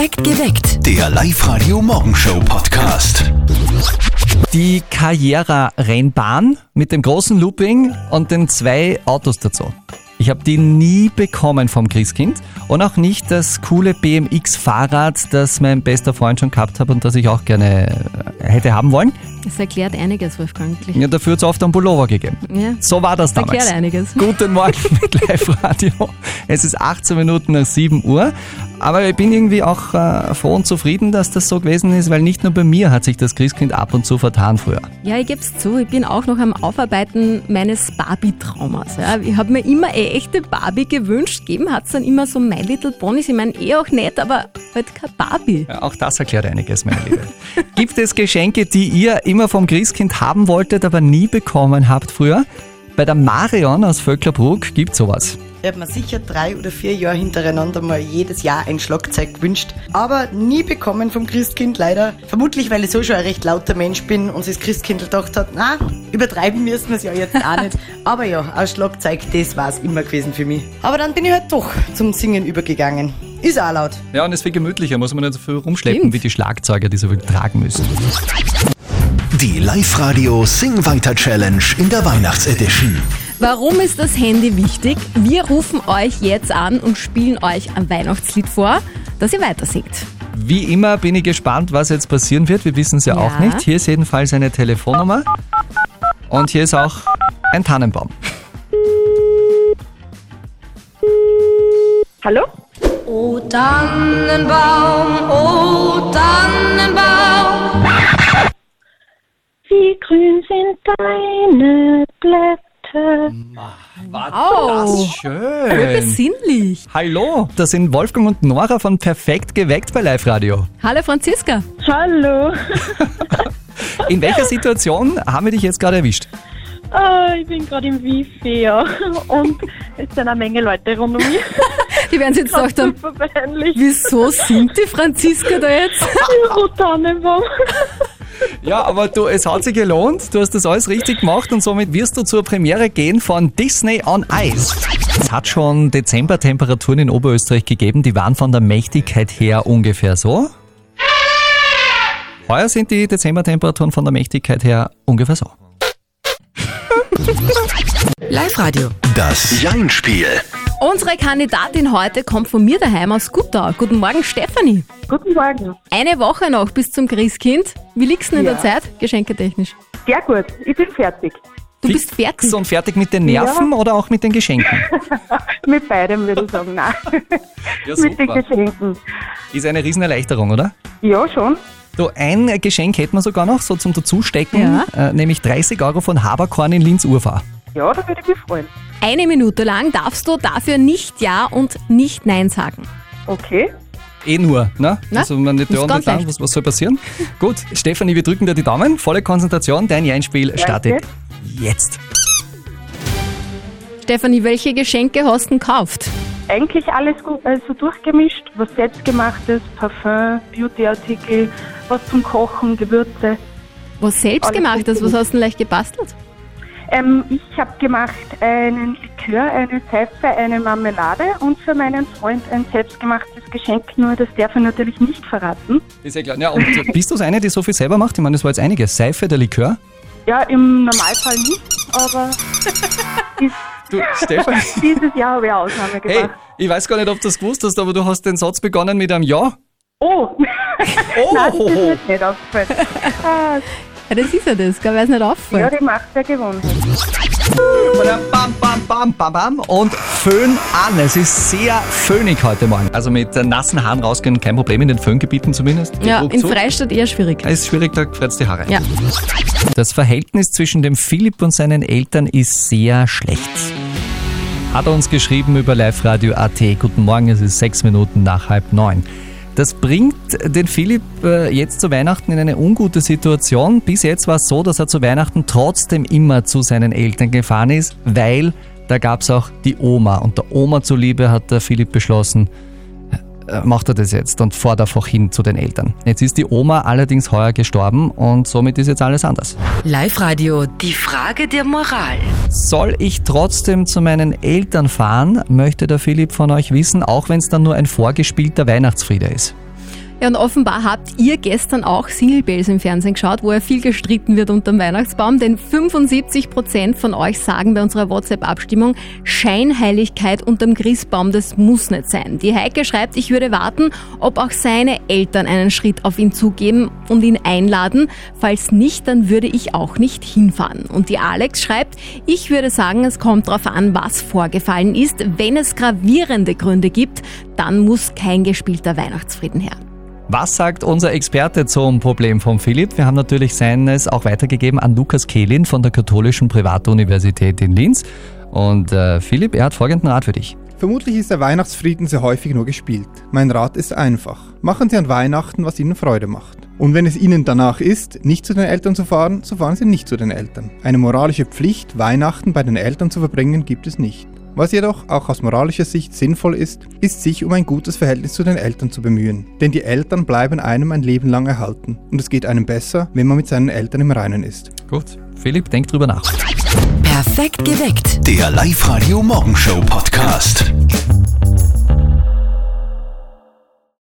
Perfekt geweckt. Der Live-Radio Morgenshow Podcast. Die Carrera-Rennbahn mit dem großen Looping und den zwei Autos dazu. Ich habe die nie bekommen vom Christkind und auch nicht das coole BMX-Fahrrad, das mein bester Freund schon gehabt hat und das ich auch gerne äh, hätte haben wollen. Das erklärt einiges, Wolfgang. Ja, dafür hat es oft einen Pullover gegeben. Ja. So war das Das damals. erklärt einiges. Guten Morgen mit Live-Radio. Es ist 18 Minuten nach 7 Uhr. Aber ich bin irgendwie auch äh, froh und zufrieden, dass das so gewesen ist, weil nicht nur bei mir hat sich das Christkind ab und zu vertan früher. Ja, ich gebe es zu, ich bin auch noch am Aufarbeiten meines Barbie-Traumas. Ja. Ich habe mir immer eine echte Barbie gewünscht. Geben hat es dann immer so My Little Ponies. Ich meine, eh auch nett, aber halt keine Barbie. Ja, auch das erklärt einiges, meine Liebe. Gibt es Geschenke, die ihr immer vom Christkind haben wolltet, aber nie bekommen habt früher? Bei der Marion aus Vöcklerbruck gibt sowas. Ich habe mir sicher drei oder vier Jahre hintereinander mal jedes Jahr ein Schlagzeug gewünscht, aber nie bekommen vom Christkind leider. Vermutlich, weil ich so schon ein recht lauter Mensch bin und sich das Christkind gedacht hat, na, übertreiben müssen wir es ja jetzt auch nicht. Aber ja, ein Schlagzeug, das war es immer gewesen für mich. Aber dann bin ich halt doch zum Singen übergegangen. Ist auch laut. Ja, und es ist viel gemütlicher, muss man nicht so viel rumschleppen Stimmt. wie die Schlagzeuger, die so viel tragen müssen. Die Live-Radio Sing Weiter Challenge in der Weihnachtsedition. Warum ist das Handy wichtig? Wir rufen euch jetzt an und spielen euch ein Weihnachtslied vor, das ihr weiter singt. Wie immer bin ich gespannt, was jetzt passieren wird. Wir wissen es ja, Ja. auch nicht. Hier ist jedenfalls eine Telefonnummer. Und hier ist auch ein Tannenbaum. Hallo? O Tannenbaum, grün sind deine Blätter? Oh, Schön. besinnlich. Hallo, das sind Wolfgang und Nora von Perfekt geweckt bei Live Radio. Hallo Franziska. Hallo. In welcher Situation haben wir dich jetzt gerade erwischt? Ah, ich bin gerade im Wifi, ja. Und es sind eine Menge Leute rund um mich. Die werden sich jetzt gedacht haben, peinlich. wieso singt die Franziska da jetzt? Oh, Tannenbaum. Ja, aber du, es hat sich gelohnt. Du hast das alles richtig gemacht und somit wirst du zur Premiere gehen von Disney on Ice. Es hat schon Dezembertemperaturen in Oberösterreich gegeben, die waren von der Mächtigkeit her ungefähr so. Heuer sind die Dezembertemperaturen von der Mächtigkeit her ungefähr so. Live-Radio. Das Jein-Spiel. Unsere Kandidatin heute kommt von mir daheim aus Guttau. Guten Morgen, Stefanie. Guten Morgen. Eine Woche noch bis zum Christkind. Wie liegst du denn in Ja. der Zeit, geschenketechnisch? Sehr gut. Ich bin fertig. Du bist fertig. Fix und fertig mit den Nerven oder auch mit den Geschenken? Mit beidem würde ich sagen. Nein. Ja, Mit den Geschenken. Ist eine Riesenerleichterung, oder? Ja, schon. Du, ein Geschenk hätten wir sogar noch, so zum Dazustecken, Ja. äh, nämlich 30 Euro von Haberkorn in Linz-Urfahr. Ja, da würde ich mich freuen. Eine Minute lang darfst du dafür nicht Ja und nicht Nein sagen. Okay. Eh nur, ne? Na, also man nicht ist und ganz nicht leicht. was, was soll passieren? Gut, Stefanie, wir drücken dir die Daumen. Volle Konzentration, dein Jeinspiel startet jetzt. Stefanie, welche Geschenke hast du denn gekauft? Eigentlich alles gut, also durchgemischt. Was selbstgemachtes, Parfum, Beautyartikel, was zum Kochen, Gewürze. Was selbst Alles gemacht hast, was hast du denn leicht gebastelt? Ähm, ich habe gemacht einen Likör, eine Seife, eine Marmelade und für meinen Freund ein selbstgemachtes Geschenk, nur das darf er natürlich nicht verraten. Ist ja klar. Ja, und bist du so eine, die so viel selber macht? Ich meine, das war jetzt einiges. Seife, der Likör. Ja, im Normalfall nicht, aber dies, Du, Stefanie. dieses Jahr habe ich eine Ausnahme Hey, gemacht. ich weiß gar nicht, ob du das gewusst hast, aber du hast den Satz begonnen mit einem Ja. Oh! Oh, Nein, das ist nicht aufgefallen. Ja, das ist ja das, gell, weil es nicht ja, auffällt. die macht ja gewonnen. Bam, bam, bam, bam, bam. Und Föhn an. Es ist sehr föhnig heute Morgen. Also mit äh, nassen Haaren rausgehen, kein Problem in den Föhngebieten zumindest. Ja, in. Freistadt eher schwierig. Es ist schwierig, da gefreut's die Haare. Ja. Das Verhältnis zwischen dem Philipp und seinen Eltern ist sehr schlecht. Hat er uns geschrieben über Live Radio AT. Guten Morgen, es ist sechs Minuten nach halb neun. Das bringt den Philipp äh, jetzt zu Weihnachten in eine ungute Situation. Bis jetzt war es so, dass er zu Weihnachten trotzdem immer zu seinen Eltern gefahren ist, weil da gab es auch die Oma. Und der Oma zuliebe hat der Philipp beschlossen, macht er das jetzt und fährt einfach hin zu den Eltern. Jetzt ist die Oma allerdings heuer gestorben und somit ist jetzt alles anders. Live-Radio, die Frage der Moral. Soll ich trotzdem zu meinen Eltern fahren, möchte der Philipp von euch wissen, auch wenn es dann nur ein vorgespielter Weihnachtsfriede ist. Ja, und offenbar habt ihr gestern auch Single Bells im Fernsehen geschaut, wo ja viel gestritten wird unterm Weihnachtsbaum, denn 75% von euch sagen bei unserer WhatsApp-Abstimmung, Scheinheiligkeit unterm Christbaum, das muss nicht sein. Die Heike schreibt, ich würde warten, ob auch seine Eltern einen Schritt auf ihn zugeben und ihn einladen. Falls nicht, dann würde ich auch nicht hinfahren. Und die Alex schreibt, ich würde sagen, es kommt darauf an, was vorgefallen ist. Wenn es gravierende Gründe gibt, dann muss kein gespielter Weihnachtsfrieden her. Was sagt unser Experte zum Problem von Philipp? Wir haben natürlich seines auch weitergegeben an Lukas Kehlin von der Katholischen Privatuniversität in Linz. Und äh, Philipp, er hat folgenden Rat für dich. Vermutlich ist der Weihnachtsfrieden sehr häufig nur gespielt. Mein Rat ist einfach. Machen Sie an Weihnachten, was Ihnen Freude macht. Und wenn es Ihnen danach ist, nicht zu den Eltern zu fahren, so fahren Sie nicht zu den Eltern. Eine moralische Pflicht, Weihnachten bei den Eltern zu verbringen, gibt es nicht. Was jedoch auch aus moralischer Sicht sinnvoll ist, ist sich um ein gutes Verhältnis zu den Eltern zu bemühen. Denn die Eltern bleiben einem ein Leben lang erhalten. Und es geht einem besser, wenn man mit seinen Eltern im Reinen ist. Gut, Philipp, denk drüber nach. Perfekt geweckt. Der Live-Radio Morgenshow Podcast.